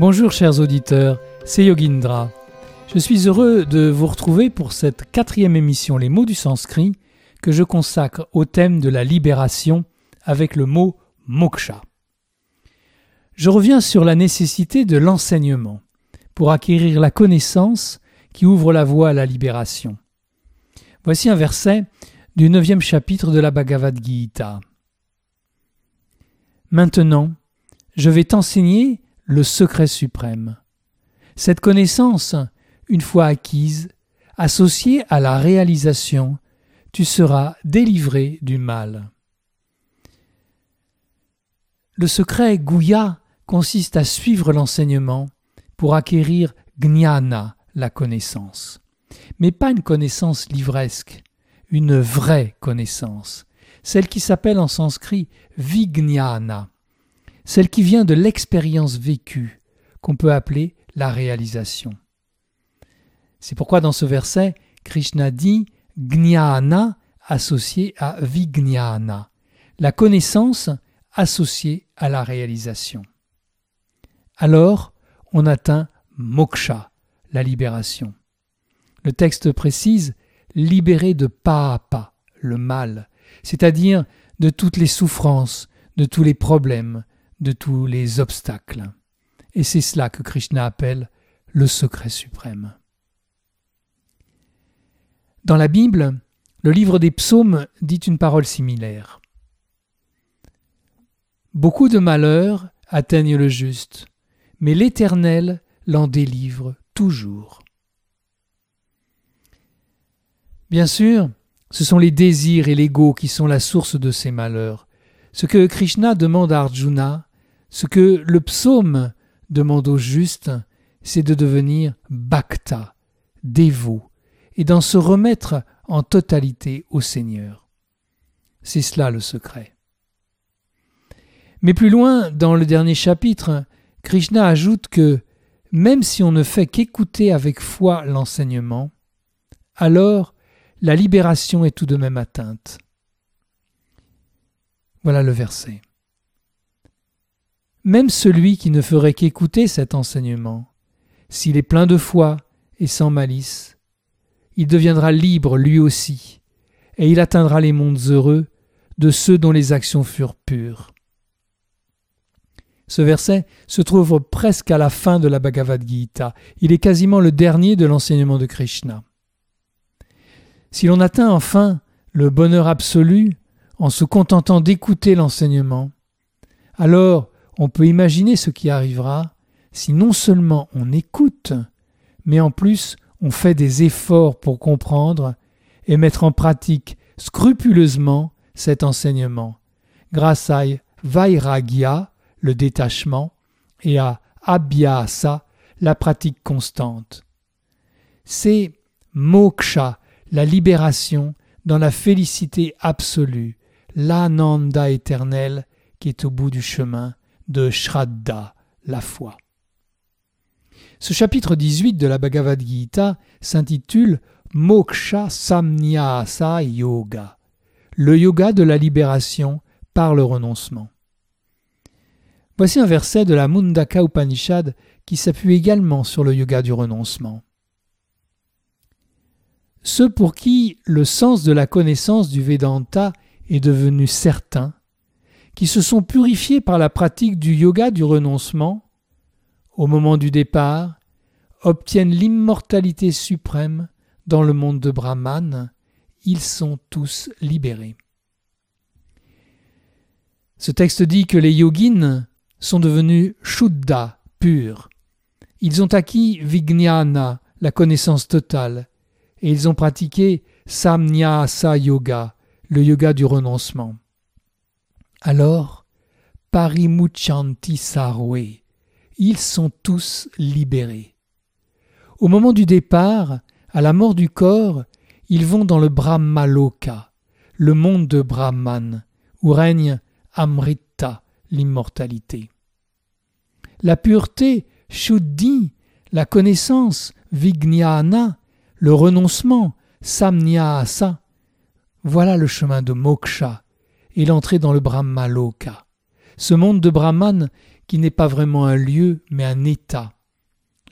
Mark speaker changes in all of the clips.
Speaker 1: Bonjour chers auditeurs, c'est Yogindra. Je suis heureux de vous retrouver pour cette quatrième émission Les mots du sanskrit que je consacre au thème de la libération avec le mot moksha. Je reviens sur la nécessité de l'enseignement pour acquérir la connaissance qui ouvre la voie à la libération. Voici un verset du neuvième chapitre de la Bhagavad Gita. Maintenant, je vais t'enseigner le secret suprême. Cette connaissance, une fois acquise, associée à la réalisation, tu seras délivré du mal. Le secret Guya consiste à suivre l'enseignement pour acquérir gnana, la connaissance. Mais pas une connaissance livresque, une vraie connaissance, celle qui s'appelle en sanskrit vignana, celle qui vient de l'expérience vécue, qu'on peut appeler la réalisation. C'est pourquoi dans ce verset, Krishna dit Gnana associé à Vignana, la connaissance associée à la réalisation. Alors, on atteint moksha, la libération. Le texte précise libéré de pas, le mal, c'est-à-dire de toutes les souffrances, de tous les problèmes, de tous les obstacles. Et c'est cela que Krishna appelle le secret suprême. Dans la Bible, le livre des psaumes dit une parole similaire. Beaucoup de malheurs atteignent le juste, mais l'Éternel l'en délivre toujours. Bien sûr, ce sont les désirs et l'ego qui sont la source de ces malheurs. Ce que Krishna demande à Arjuna, ce que le psaume demande au juste, c'est de devenir bhakta, dévot, et d'en se remettre en totalité au Seigneur. C'est cela le secret. Mais plus loin, dans le dernier chapitre, Krishna ajoute que même si on ne fait qu'écouter avec foi l'enseignement, alors la libération est tout de même atteinte. Voilà le verset. Même celui qui ne ferait qu'écouter cet enseignement, s'il est plein de foi et sans malice, il deviendra libre lui aussi, et il atteindra les mondes heureux de ceux dont les actions furent pures. Ce verset se trouve presque à la fin de la Bhagavad Gita. Il est quasiment le dernier de l'enseignement de Krishna. Si l'on atteint enfin le bonheur absolu en se contentant d'écouter l'enseignement, alors on peut imaginer ce qui arrivera si non seulement on écoute, mais en plus on fait des efforts pour comprendre et mettre en pratique scrupuleusement cet enseignement, grâce à Vairagya, le détachement, et à Abhyasa, la pratique constante. C'est moksha, la libération dans la félicité absolue, l'ananda éternel qui est au bout du chemin de Shraddha, la foi. Ce chapitre 18 de la Bhagavad Gita s'intitule Moksha Samnyasa Yoga, le yoga de la libération par le renoncement. Voici un verset de la Mundaka Upanishad qui s'appuie également sur le yoga du renoncement. Ceux pour qui le sens de la connaissance du Vedanta est devenu certain, qui se sont purifiés par la pratique du yoga du renoncement, au moment du départ, obtiennent l'immortalité suprême dans le monde de Brahman, ils sont tous libérés. Ce texte dit que les yogines sont devenus shuddha, purs. Ils ont acquis vijnana, la connaissance totale, et ils ont pratiqué samnyasa yoga, le yoga du renoncement. Alors, parimuchanti sarwe, ils sont tous libérés. Au moment du départ, à la mort du corps, ils vont dans le Brahmaloka, le monde de Brahman, où règne Amrita, l'immortalité. La pureté, Shuddhi, la connaissance, Vijnana, le renoncement, Samnyasa, voilà le chemin de Moksha et l'entrée dans le Brahmaloka, ce monde de Brahman qui n'est pas vraiment un lieu, mais un état,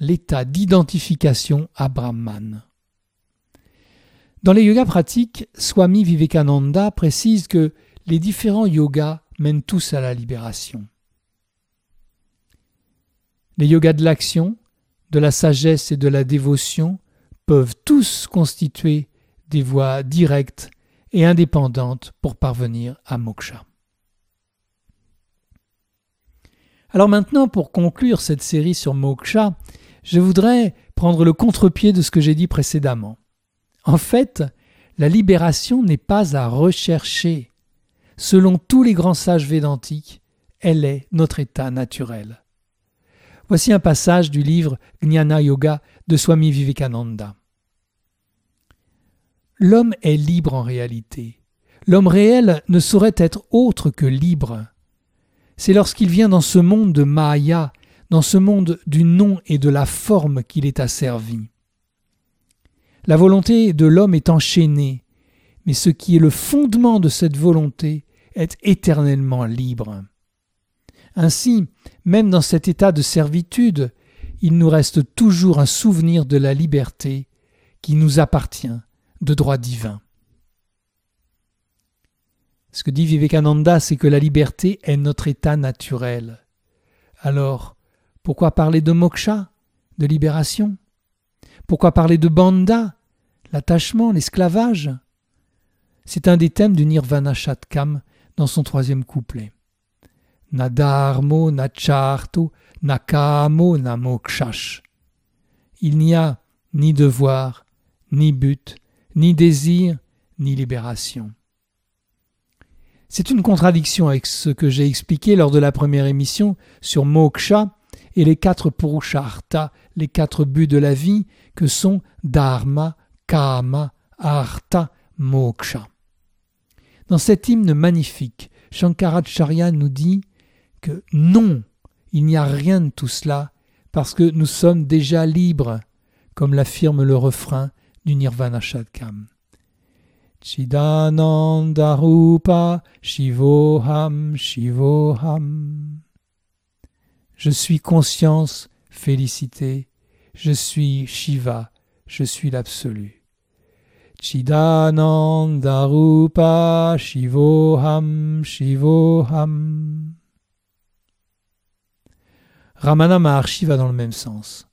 Speaker 1: l'état d'identification à Brahman. Dans les yogas pratiques, Swami Vivekananda précise que les différents yogas mènent tous à la libération. Les yogas de l'action, de la sagesse et de la dévotion peuvent tous constituer des voies directes et indépendantes pour parvenir à moksha. Alors maintenant, pour conclure cette série sur moksha, je voudrais prendre le contre-pied de ce que j'ai dit précédemment. En fait, la libération n'est pas à rechercher. Selon tous les grands sages védantiques, elle est notre état naturel. Voici un passage du livre Jnana Yoga de Swami Vivekananda. L'homme est libre en réalité. L'homme réel ne saurait être autre que libre. C'est lorsqu'il vient dans ce monde de Maya, dans ce monde du nom et de la forme qu'il est asservi. La volonté de l'homme est enchaînée, mais ce qui est le fondement de cette volonté est éternellement libre. Ainsi, même dans cet état de servitude, il nous reste toujours un souvenir de la liberté qui nous appartient de droit divin. Ce que dit Vivekananda, c'est que la liberté est notre état naturel. Alors, pourquoi parler de moksha, de libération? Pourquoi parler de banda, l'attachement, l'esclavage? C'est un des thèmes du Nirvana Shatkam dans son troisième couplet. Nadarmo nacharto nakamo namokshash. Il n'y a ni devoir, ni but, ni désir, ni libération. C'est une contradiction avec ce que j'ai expliqué lors de la première émission sur moksha et les quatre purushartha, les quatre buts de la vie que sont dharma, kama, artha, moksha. Dans cet hymne magnifique, Shankaracharya nous dit que non, il n'y a rien de tout cela, parce que nous sommes déjà libres, comme l'affirme le refrain du Nirvana Shadkam. Chidanandarupa Shivoham Shivoham. Je suis conscience, félicité, je suis Shiva, je suis l'absolu. Chidanandarupa Shivoham Shivoham. Ramana Maharshi va dans le même sens.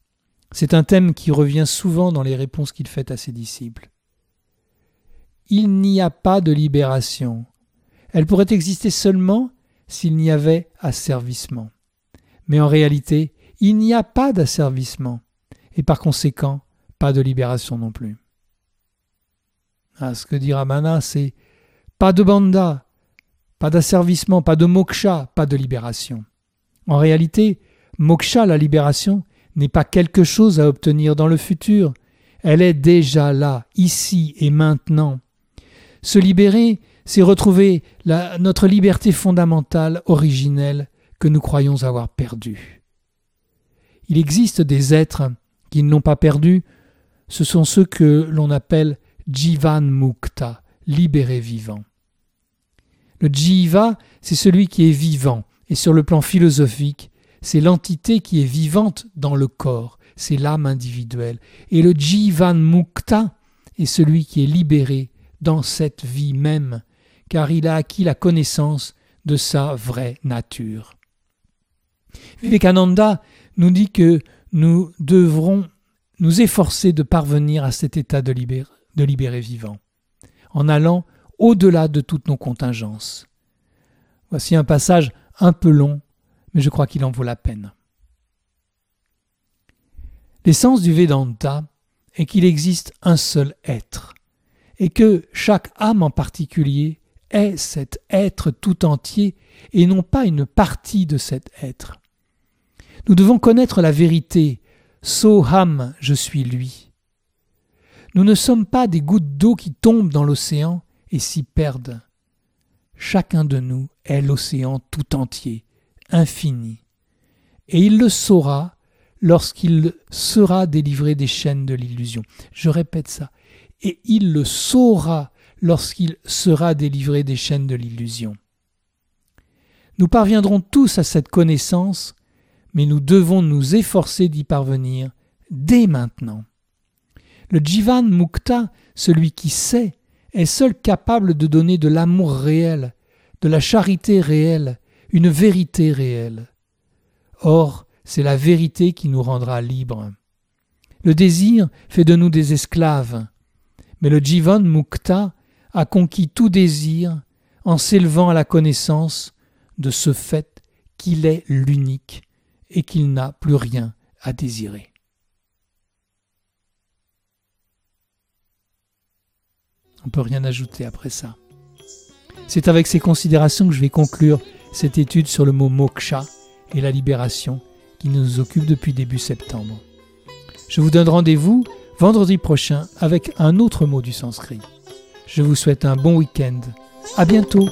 Speaker 1: C'est un thème qui revient souvent dans les réponses qu'il fait à ses disciples. Il n'y a pas de libération. Elle pourrait exister seulement s'il n'y avait asservissement. Mais en réalité, il n'y a pas d'asservissement, et par conséquent, pas de libération non plus. Ah, ce que dit Ramana, c'est pas de banda, pas d'asservissement, pas de moksha, pas de libération. En réalité, Moksha, la libération, n'est pas quelque chose à obtenir dans le futur, elle est déjà là, ici et maintenant. Se libérer, c'est retrouver notre liberté fondamentale, originelle, que nous croyons avoir perdue. Il existe des êtres qui ne l'ont pas perdue, ce sont ceux que l'on appelle Jivan Mukta, libérés vivants. Le Jiva, c'est celui qui est vivant, et sur le plan philosophique, c'est l'entité qui est vivante dans le corps, c'est l'âme individuelle. Et le Jivan Mukta est celui qui est libéré dans cette vie même, car il a acquis la connaissance de sa vraie nature. Vivekananda nous dit que nous devrons nous efforcer de parvenir à cet état de libéré, de libéré vivant, en allant au-delà de toutes nos contingences. Voici un passage un peu long mais je crois qu'il en vaut la peine. L'essence du Vedanta est qu'il existe un seul être, et que chaque âme en particulier est cet être tout entier et non pas une partie de cet être. Nous devons connaître la vérité. Soham, je suis lui. Nous ne sommes pas des gouttes d'eau qui tombent dans l'océan et s'y perdent. Chacun de nous est l'océan tout entier, infini. Et il le saura lorsqu'il sera délivré des chaînes de l'illusion. Je répète ça. Et il le saura lorsqu'il sera délivré des chaînes de l'illusion. Nous parviendrons tous à cette connaissance, mais nous devons nous efforcer d'y parvenir dès maintenant. Le Jivan Mukta, celui qui sait, est seul capable de donner de l'amour réel, de la charité réelle, une vérité réelle. Or, c'est la vérité qui nous rendra libres. Le désir fait de nous des esclaves, mais le Jivan Mukta a conquis tout désir en s'élevant à la connaissance de ce fait qu'il est l'unique et qu'il n'a plus rien à désirer. On ne peut rien ajouter après ça. C'est avec ces considérations que je vais conclure cette étude sur le mot moksha et la libération qui nous occupe depuis début septembre. Je vous donne rendez-vous vendredi prochain avec un autre mot du sanskrit. Je vous souhaite un bon week-end. À bientôt.